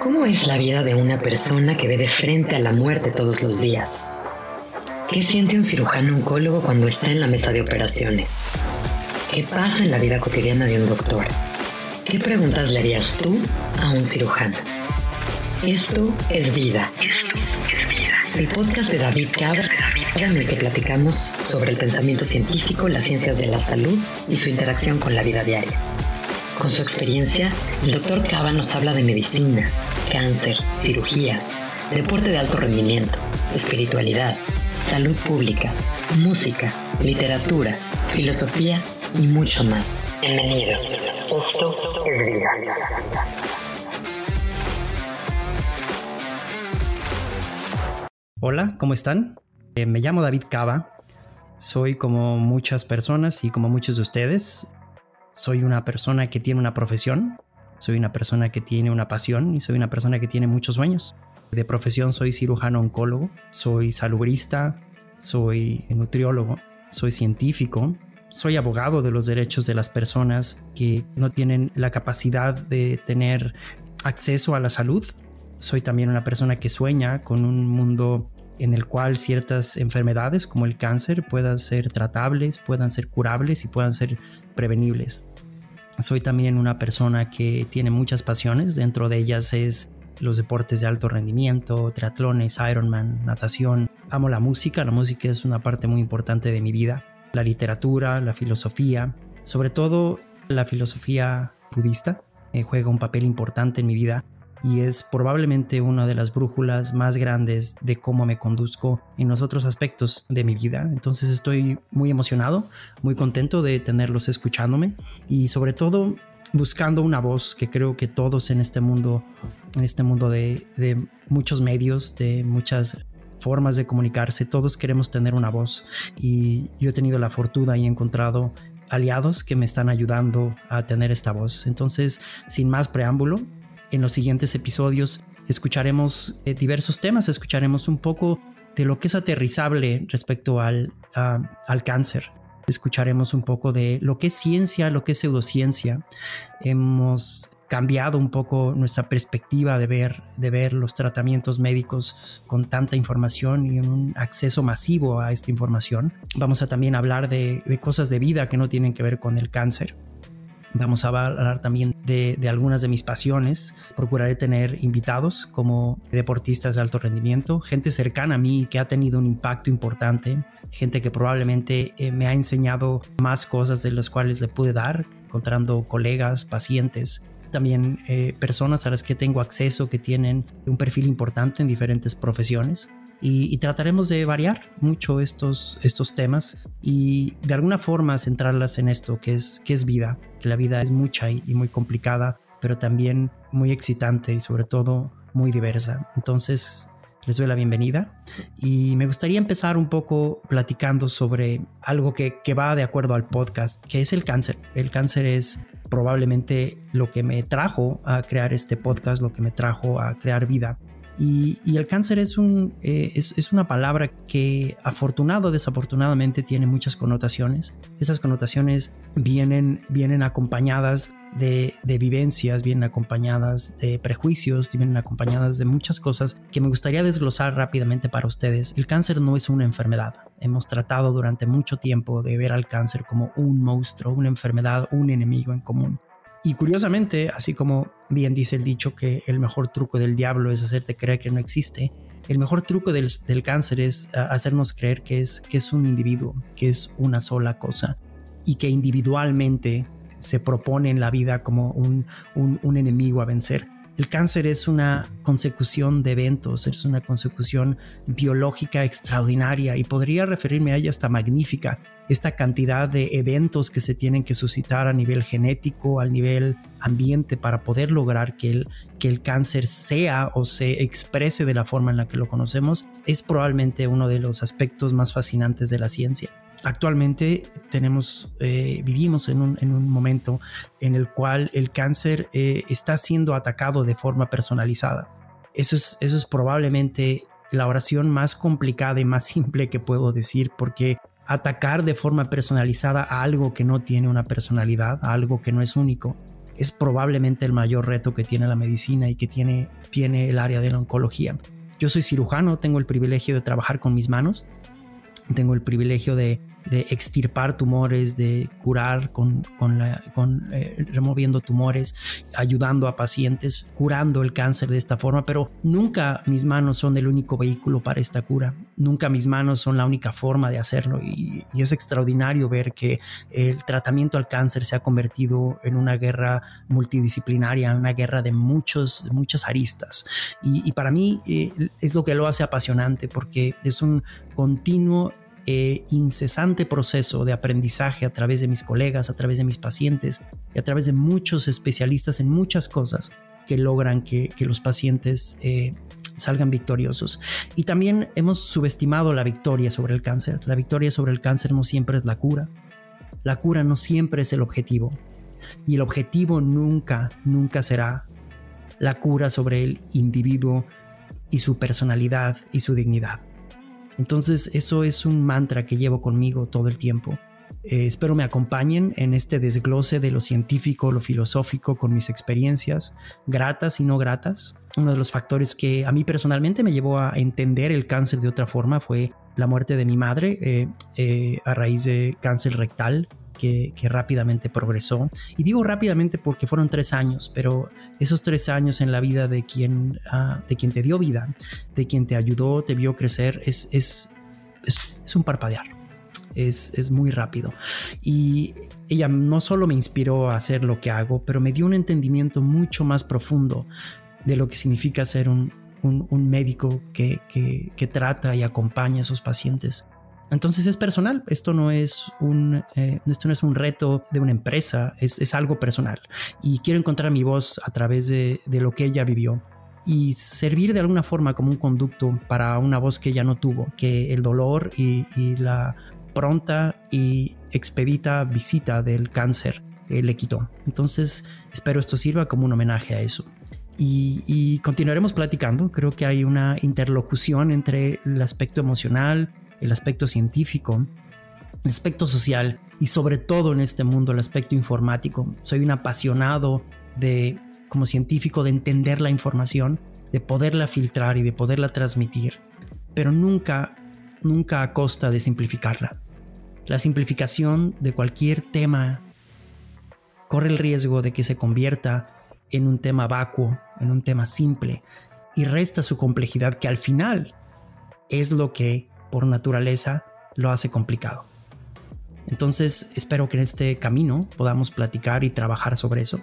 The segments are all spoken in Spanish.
¿Cómo es la vida de una persona que ve de frente a la muerte todos los días? ¿Qué siente un cirujano oncólogo cuando está en la mesa de operaciones? ¿Qué pasa en la vida cotidiana de un doctor? ¿Qué preguntas le harías tú a un cirujano? Esto es vida. Esto es vida. El podcast de David Cabra, en el que platicamos sobre el pensamiento científico, las ciencias de la salud y su interacción con la vida diaria. Con su experiencia, el doctor Cava nos habla de medicina, cáncer, cirugía, deporte de alto rendimiento, espiritualidad, salud pública, música, literatura, filosofía y mucho más. Bienvenido. Esto es vida. Hola, ¿cómo están? Eh, me llamo David Cava. Soy como muchas personas y como muchos de ustedes. Soy una persona que tiene una profesión, soy una persona que tiene una pasión y soy una persona que tiene muchos sueños. De profesión soy cirujano oncólogo, soy salubrista, soy nutriólogo, soy científico, soy abogado de los derechos de las personas que no tienen la capacidad de tener acceso a la salud. Soy también una persona que sueña con un mundo en el cual ciertas enfermedades como el cáncer puedan ser tratables, puedan ser curables y puedan ser prevenibles. Soy también una persona que tiene muchas pasiones, dentro de ellas es los deportes de alto rendimiento, triatlones, Ironman, natación. Amo la música, la música es una parte muy importante de mi vida. La literatura, la filosofía, sobre todo la filosofía budista, eh, juega un papel importante en mi vida y es probablemente una de las brújulas más grandes de cómo me conduzco en los otros aspectos de mi vida. Entonces estoy muy emocionado, muy contento de tenerlos escuchándome y sobre todo buscando una voz que creo que todos en este mundo, en este mundo de, muchos medios, de muchas formas de comunicarse, todos queremos tener una voz y yo he tenido la fortuna y he encontrado aliados que me están ayudando a tener esta voz. Entonces, sin más preámbulo, en los siguientes episodios escucharemos eh, diversos temas, escucharemos un poco de lo que es aterrizable respecto al, al cáncer. Escucharemos un poco de lo que es ciencia, lo que es pseudociencia. Hemos cambiado un poco nuestra perspectiva de ver, de ver los tratamientos médicos con tanta información y un acceso masivo a esta información. Vamos a también hablar de, de cosas de vida que no tienen que ver con el cáncer. Vamos a hablar también de, algunas de mis pasiones. Procuraré tener invitados como deportistas de alto rendimiento, gente cercana a mí que ha tenido un impacto importante, gente que probablemente eh, me ha enseñado más cosas de las cuales le pude dar, encontrando colegas, pacientes, también eh, personas a las que tengo acceso que tienen un perfil importante en diferentes profesiones y, trataremos de variar mucho estos, estos temas y de alguna forma centrarlas en esto que es, que es vida, que la vida es mucha y, muy complicada, pero también muy excitante y sobre todo muy diversa. Entonces, les doy la bienvenida y me gustaría empezar un poco platicando sobre algo que, que, va de acuerdo al podcast, que es el cáncer. El cáncer es probablemente lo que me trajo a crear este podcast, lo que me trajo a crear vida. Y, el cáncer eh, es, una palabra que afortunado o desafortunadamente tiene muchas connotaciones. Esas connotaciones vienen, vienen acompañadas de, de, vivencias, vienen acompañadas de prejuicios, vienen acompañadas de muchas cosas que me gustaría desglosar rápidamente para ustedes. El cáncer no es una enfermedad. Hemos tratado durante mucho tiempo de ver al cáncer como un monstruo, una enfermedad, un enemigo en común. Y curiosamente, así como bien dice el dicho que el mejor truco del diablo es hacerte creer que no existe, el mejor truco del, cáncer es ah, hacernos creer que es, que es un individuo, que es una sola cosa y que individualmente se propone en la vida como un, un enemigo a vencer. El cáncer es una consecución de eventos, es una consecución biológica extraordinaria y podría referirme a ella hasta magnífica. Esta cantidad de eventos que se tienen que suscitar a nivel genético, al nivel ambiente para poder lograr que el, que el cáncer sea o se exprese de la forma en la que lo conocemos, es probablemente uno de los aspectos más fascinantes de la ciencia. Actualmente tenemos, eh, vivimos en un, momento en el cual el cáncer eh, está siendo atacado de forma personalizada. Eso es, eso es probablemente la oración más complicada y más simple que puedo decir porque atacar de forma personalizada a algo que no tiene una personalidad, a algo que no es único, es probablemente el mayor reto que tiene la medicina y que tiene, tiene el área de la oncología. Yo soy cirujano, tengo el privilegio de trabajar con mis manos, tengo el privilegio de de extirpar tumores, de curar con, con, la, con eh, removiendo tumores, ayudando a pacientes, curando el cáncer de esta forma, pero nunca mis manos son el único vehículo para esta cura, nunca mis manos son la única forma de hacerlo. Y, es extraordinario ver que el tratamiento al cáncer se ha convertido en una guerra multidisciplinaria, una guerra de muchos, muchas aristas. Y, para mí eh, es lo que lo hace apasionante porque es un continuo eh, incesante proceso de aprendizaje a través de mis colegas, a través de mis pacientes y a través de muchos especialistas en muchas cosas que logran que, los pacientes eh, salgan victoriosos. Y también hemos subestimado la victoria sobre el cáncer. La victoria sobre el cáncer no siempre es la cura. La cura no siempre es el objetivo. Y el objetivo nunca, nunca será la cura sobre el individuo y su personalidad y su dignidad. Entonces eso es un mantra que llevo conmigo todo el tiempo. Eh, espero me acompañen en este desglose de lo científico, lo filosófico, con mis experiencias, gratas y no gratas. Uno de los factores que a mí personalmente me llevó a entender el cáncer de otra forma fue la muerte de mi madre eh, eh, a raíz de cáncer rectal que, rápidamente progresó. Y digo rápidamente porque fueron tres años, pero esos tres años en la vida de quien, ah, de quien te dio vida, de quien te ayudó, te vio crecer, es, es, es, un parpadear. Es, es, muy rápido. Y ella no solo me inspiró a hacer lo que hago, pero me dio un entendimiento mucho más profundo de lo que significa ser un, un, médico que, que, que, trata y acompaña a sus pacientes. Entonces es personal, esto no es un, eh, esto no es un reto de una empresa, es, algo personal. Y quiero encontrar mi voz a través de, lo que ella vivió y servir de alguna forma como un conducto para una voz que ella no tuvo, que el dolor y, la pronta y expedita visita del cáncer eh, le quitó. Entonces espero esto sirva como un homenaje a eso. y continuaremos platicando, creo que hay una interlocución entre el aspecto emocional, el aspecto científico, el aspecto social y sobre todo en este mundo el aspecto informático. Soy un apasionado de, como científico, de entender la información, de poderla filtrar y de poderla transmitir, pero nunca, nunca a costa de simplificarla. La simplificación de cualquier tema corre el riesgo de que se convierta en un tema vacuo, en un tema simple, y resta su complejidad que al final es lo que por naturaleza lo hace complicado. Entonces espero que en este camino podamos platicar y trabajar sobre eso,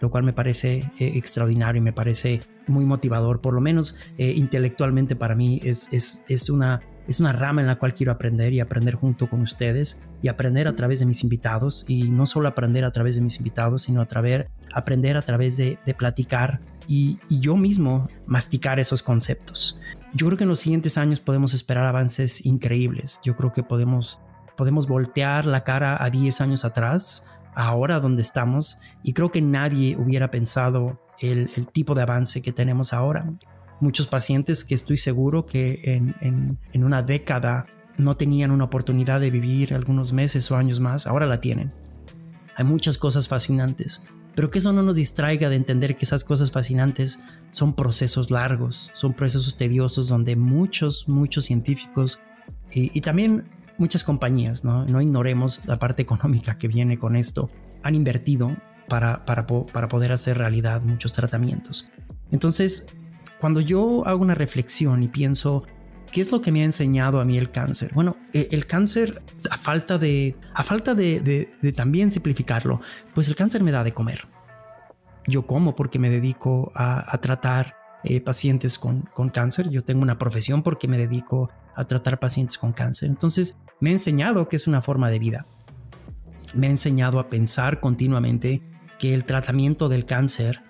lo cual me parece eh, extraordinario y me parece muy motivador, por lo menos eh, intelectualmente para mí es, es, una, es una rama en la cual quiero aprender y aprender junto con ustedes y aprender a través de mis invitados y no solo aprender a través de mis invitados, sino a través, aprender a través de, de platicar y, yo mismo masticar esos conceptos. Yo creo que en los siguientes años podemos esperar avances increíbles. Yo creo que podemos, podemos voltear la cara a 10 años atrás, ahora donde estamos, y creo que nadie hubiera pensado el, tipo de avance que tenemos ahora. Muchos pacientes que estoy seguro que en, en una década no tenían una oportunidad de vivir algunos meses o años más, ahora la tienen. Hay muchas cosas fascinantes pero que eso no nos distraiga de entender que esas cosas fascinantes son procesos largos, son procesos tediosos donde muchos, muchos científicos y, también muchas compañías, ¿no? no ignoremos la parte económica que viene con esto, han invertido para, para, para poder hacer realidad muchos tratamientos. Entonces, cuando yo hago una reflexión y pienso, ¿Qué es lo que me ha enseñado a mí el cáncer? Bueno, eh, el cáncer, a falta de, a falta de, también simplificarlo, pues el cáncer me da de comer. Yo como porque me dedico a, tratar eh, pacientes con, con, cáncer. Yo tengo una profesión porque me dedico a tratar pacientes con cáncer. Entonces, me ha enseñado que es una forma de vida. Me ha enseñado a pensar continuamente que el tratamiento del cáncer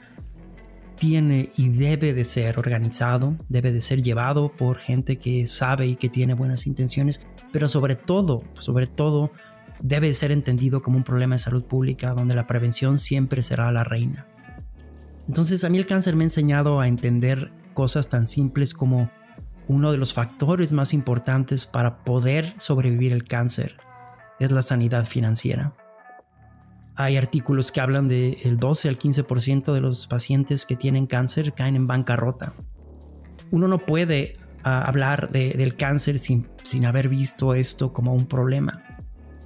tiene y debe de ser organizado, debe de ser llevado por gente que sabe y que tiene buenas intenciones, pero sobre todo, sobre todo, debe de ser entendido como un problema de salud pública donde la prevención siempre será la reina. Entonces a mí el cáncer me ha enseñado a entender cosas tan simples como uno de los factores más importantes para poder sobrevivir el cáncer es la sanidad financiera. Hay artículos que hablan de el 12 al 15% de los pacientes que tienen cáncer caen en bancarrota. Uno no puede ah, hablar del cáncer sin, sin haber visto esto como un problema.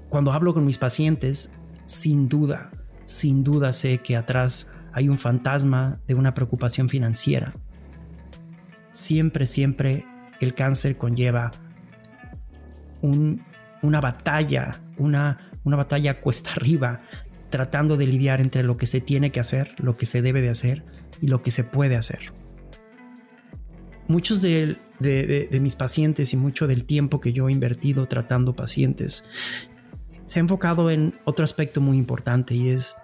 Cuando hablo con mis pacientes, sin duda, sin duda sé que atrás hay un fantasma de una preocupación financiera. Siempre, siempre el cáncer conlleva una batalla, una, una batalla cuesta arriba tratando de lidiar entre lo que se tiene que hacer, lo que se debe de hacer y lo que se puede hacer. Muchos de, mis pacientes y mucho del tiempo que yo he invertido tratando pacientes se ha enfocado en otro aspecto muy importante y es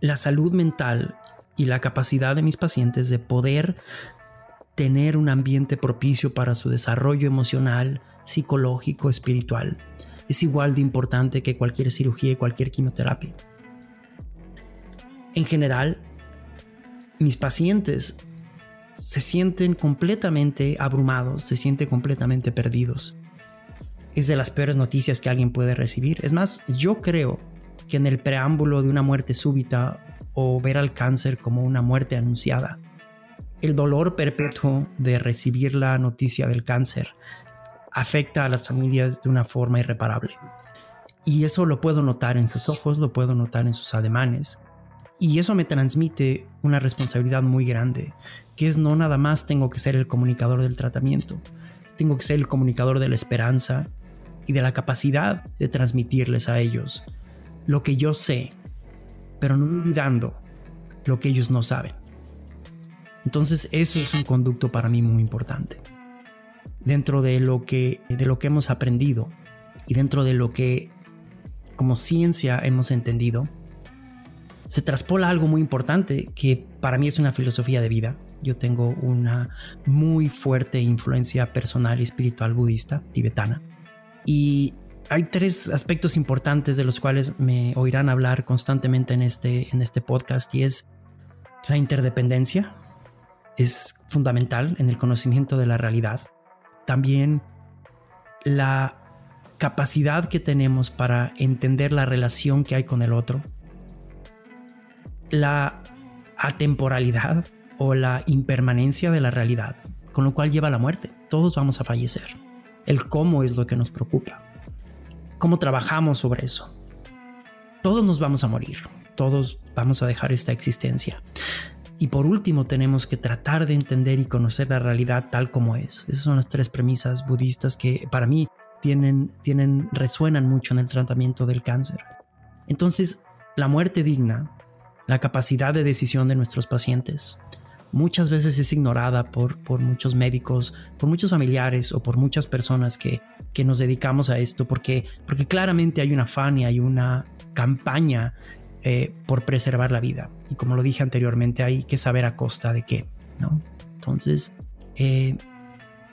la salud mental y la capacidad de mis pacientes de poder tener un ambiente propicio para su desarrollo emocional, psicológico, espiritual es igual de importante que cualquier cirugía y cualquier quimioterapia. En general, mis pacientes se sienten completamente abrumados, se sienten completamente perdidos. Es de las peores noticias que alguien puede recibir. Es más, yo creo que en el preámbulo de una muerte súbita o ver al cáncer como una muerte anunciada, el dolor perpetuo de recibir la noticia del cáncer afecta a las familias de una forma irreparable. Y eso lo puedo notar en sus ojos, lo puedo notar en sus ademanes. Y eso me transmite una responsabilidad muy grande, que es no nada más tengo que ser el comunicador del tratamiento, tengo que ser el comunicador de la esperanza y de la capacidad de transmitirles a ellos lo que yo sé, pero no olvidando lo que ellos no saben. Entonces eso es un conducto para mí muy importante dentro de lo que, de lo que hemos aprendido y dentro de lo que como ciencia hemos entendido, se traspola algo muy importante que para mí es una filosofía de vida. Yo tengo una muy fuerte influencia personal y espiritual budista tibetana. Y hay tres aspectos importantes de los cuales me oirán hablar constantemente en este, en este podcast y es la interdependencia. Es fundamental en el conocimiento de la realidad también la capacidad que tenemos para entender la relación que hay con el otro, la atemporalidad o la impermanencia de la realidad, con lo cual lleva a la muerte. Todos vamos a fallecer. El cómo es lo que nos preocupa. ¿Cómo trabajamos sobre eso? Todos nos vamos a morir. Todos vamos a dejar esta existencia. Y por último, tenemos que tratar de entender y conocer la realidad tal como es. Esas son las tres premisas budistas que para mí tienen, tienen, resuenan mucho en el tratamiento del cáncer. Entonces, la muerte digna, la capacidad de decisión de nuestros pacientes, muchas veces es ignorada por, por muchos médicos, por muchos familiares o por muchas personas que, que nos dedicamos a esto, porque, porque claramente hay un afán y hay una campaña eh, por preservar la vida. Y como lo dije anteriormente, hay que saber a costa de qué, ¿no? Entonces, eh,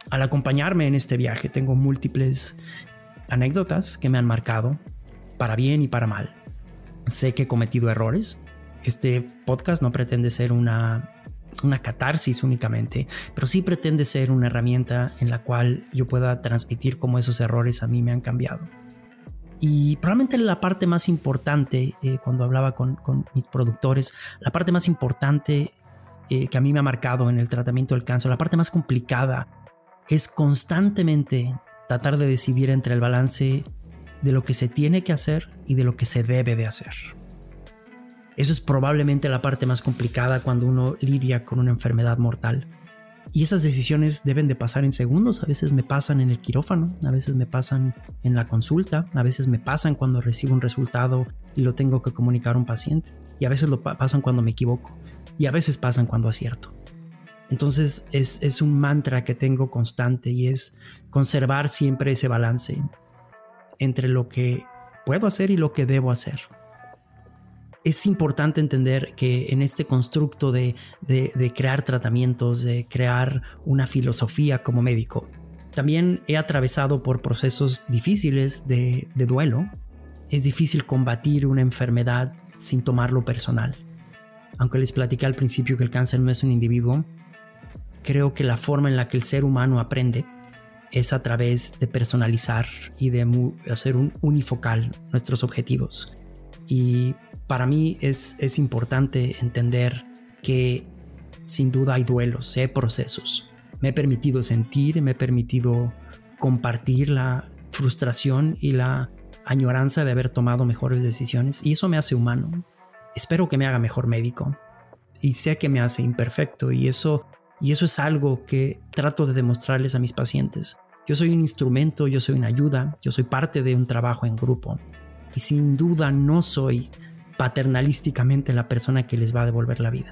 al acompañarme en este viaje, tengo múltiples anécdotas que me han marcado, para bien y para mal. Sé que he cometido errores. Este podcast no pretende ser una, una catarsis únicamente, pero sí pretende ser una herramienta en la cual yo pueda transmitir cómo esos errores a mí me han cambiado. Y probablemente la parte más importante, eh, cuando hablaba con, mis productores, la parte más importante eh, que a mí me ha marcado en el tratamiento del cáncer, la parte más complicada, es constantemente tratar de decidir entre el balance de lo que se tiene que hacer y de lo que se debe de hacer. Eso es probablemente la parte más complicada cuando uno lidia con una enfermedad mortal. Y esas decisiones deben de pasar en segundos, a veces me pasan en el quirófano, a veces me pasan en la consulta, a veces me pasan cuando recibo un resultado y lo tengo que comunicar a un paciente, y a veces lo pasan cuando me equivoco, y a veces pasan cuando acierto. Entonces es, es un mantra que tengo constante y es conservar siempre ese balance entre lo que puedo hacer y lo que debo hacer es importante entender que en este constructo de, crear tratamientos, de crear una filosofía como médico, también he atravesado por procesos difíciles de, de duelo. Es difícil combatir una enfermedad sin tomarlo personal. Aunque les platicé al principio que el cáncer no es un individuo, creo que la forma en la que el ser humano aprende es a través de personalizar y de hacer un unifocal nuestros objetivos Y para mí es, es importante entender que sin duda hay duelos, hay procesos. Me he permitido sentir, me he permitido compartir la frustración y la añoranza de haber tomado mejores decisiones y eso me hace humano. Espero que me haga mejor médico y sé que me hace imperfecto y eso y eso es algo que trato de demostrarles a mis pacientes. Yo soy un instrumento, yo soy una ayuda, yo soy parte de un trabajo en grupo y sin duda no soy paternalísticamente la persona que les va a devolver la vida.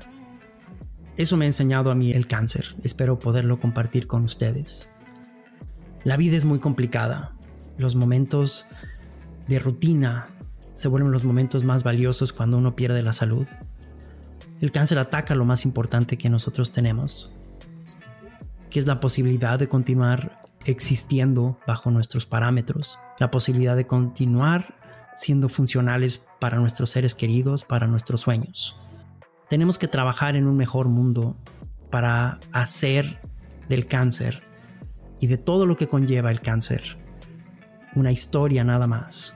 Eso me ha enseñado a mí el cáncer. Espero poderlo compartir con ustedes. La vida es muy complicada. Los momentos de rutina se vuelven los momentos más valiosos cuando uno pierde la salud. El cáncer ataca lo más importante que nosotros tenemos, que es la posibilidad de continuar existiendo bajo nuestros parámetros, la posibilidad de continuar siendo funcionales para nuestros seres queridos, para nuestros sueños. Tenemos que trabajar en un mejor mundo para hacer del cáncer y de todo lo que conlleva el cáncer una historia nada más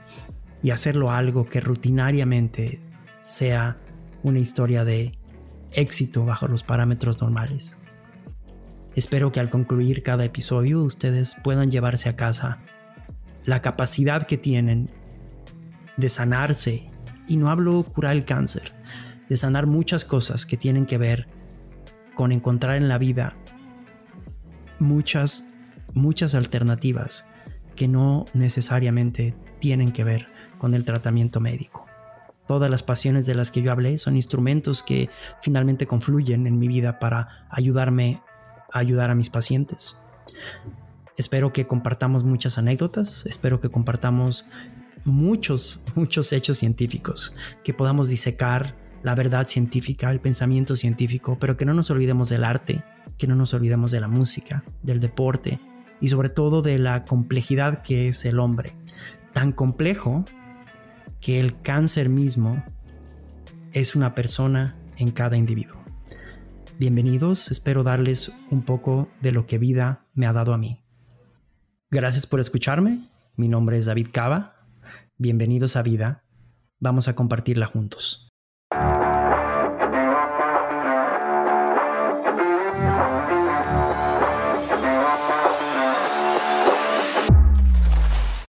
y hacerlo algo que rutinariamente sea una historia de éxito bajo los parámetros normales. Espero que al concluir cada episodio ustedes puedan llevarse a casa la capacidad que tienen de sanarse, y no hablo curar el cáncer, de sanar muchas cosas que tienen que ver con encontrar en la vida muchas, muchas alternativas que no necesariamente tienen que ver con el tratamiento médico. Todas las pasiones de las que yo hablé son instrumentos que finalmente confluyen en mi vida para ayudarme a ayudar a mis pacientes. Espero que compartamos muchas anécdotas, espero que compartamos muchos, muchos hechos científicos, que podamos disecar la verdad científica, el pensamiento científico, pero que no nos olvidemos del arte, que no nos olvidemos de la música, del deporte y sobre todo de la complejidad que es el hombre. Tan complejo que el cáncer mismo es una persona en cada individuo. Bienvenidos, espero darles un poco de lo que vida me ha dado a mí. Gracias por escucharme, mi nombre es David Cava, bienvenidos a vida, vamos a compartirla juntos.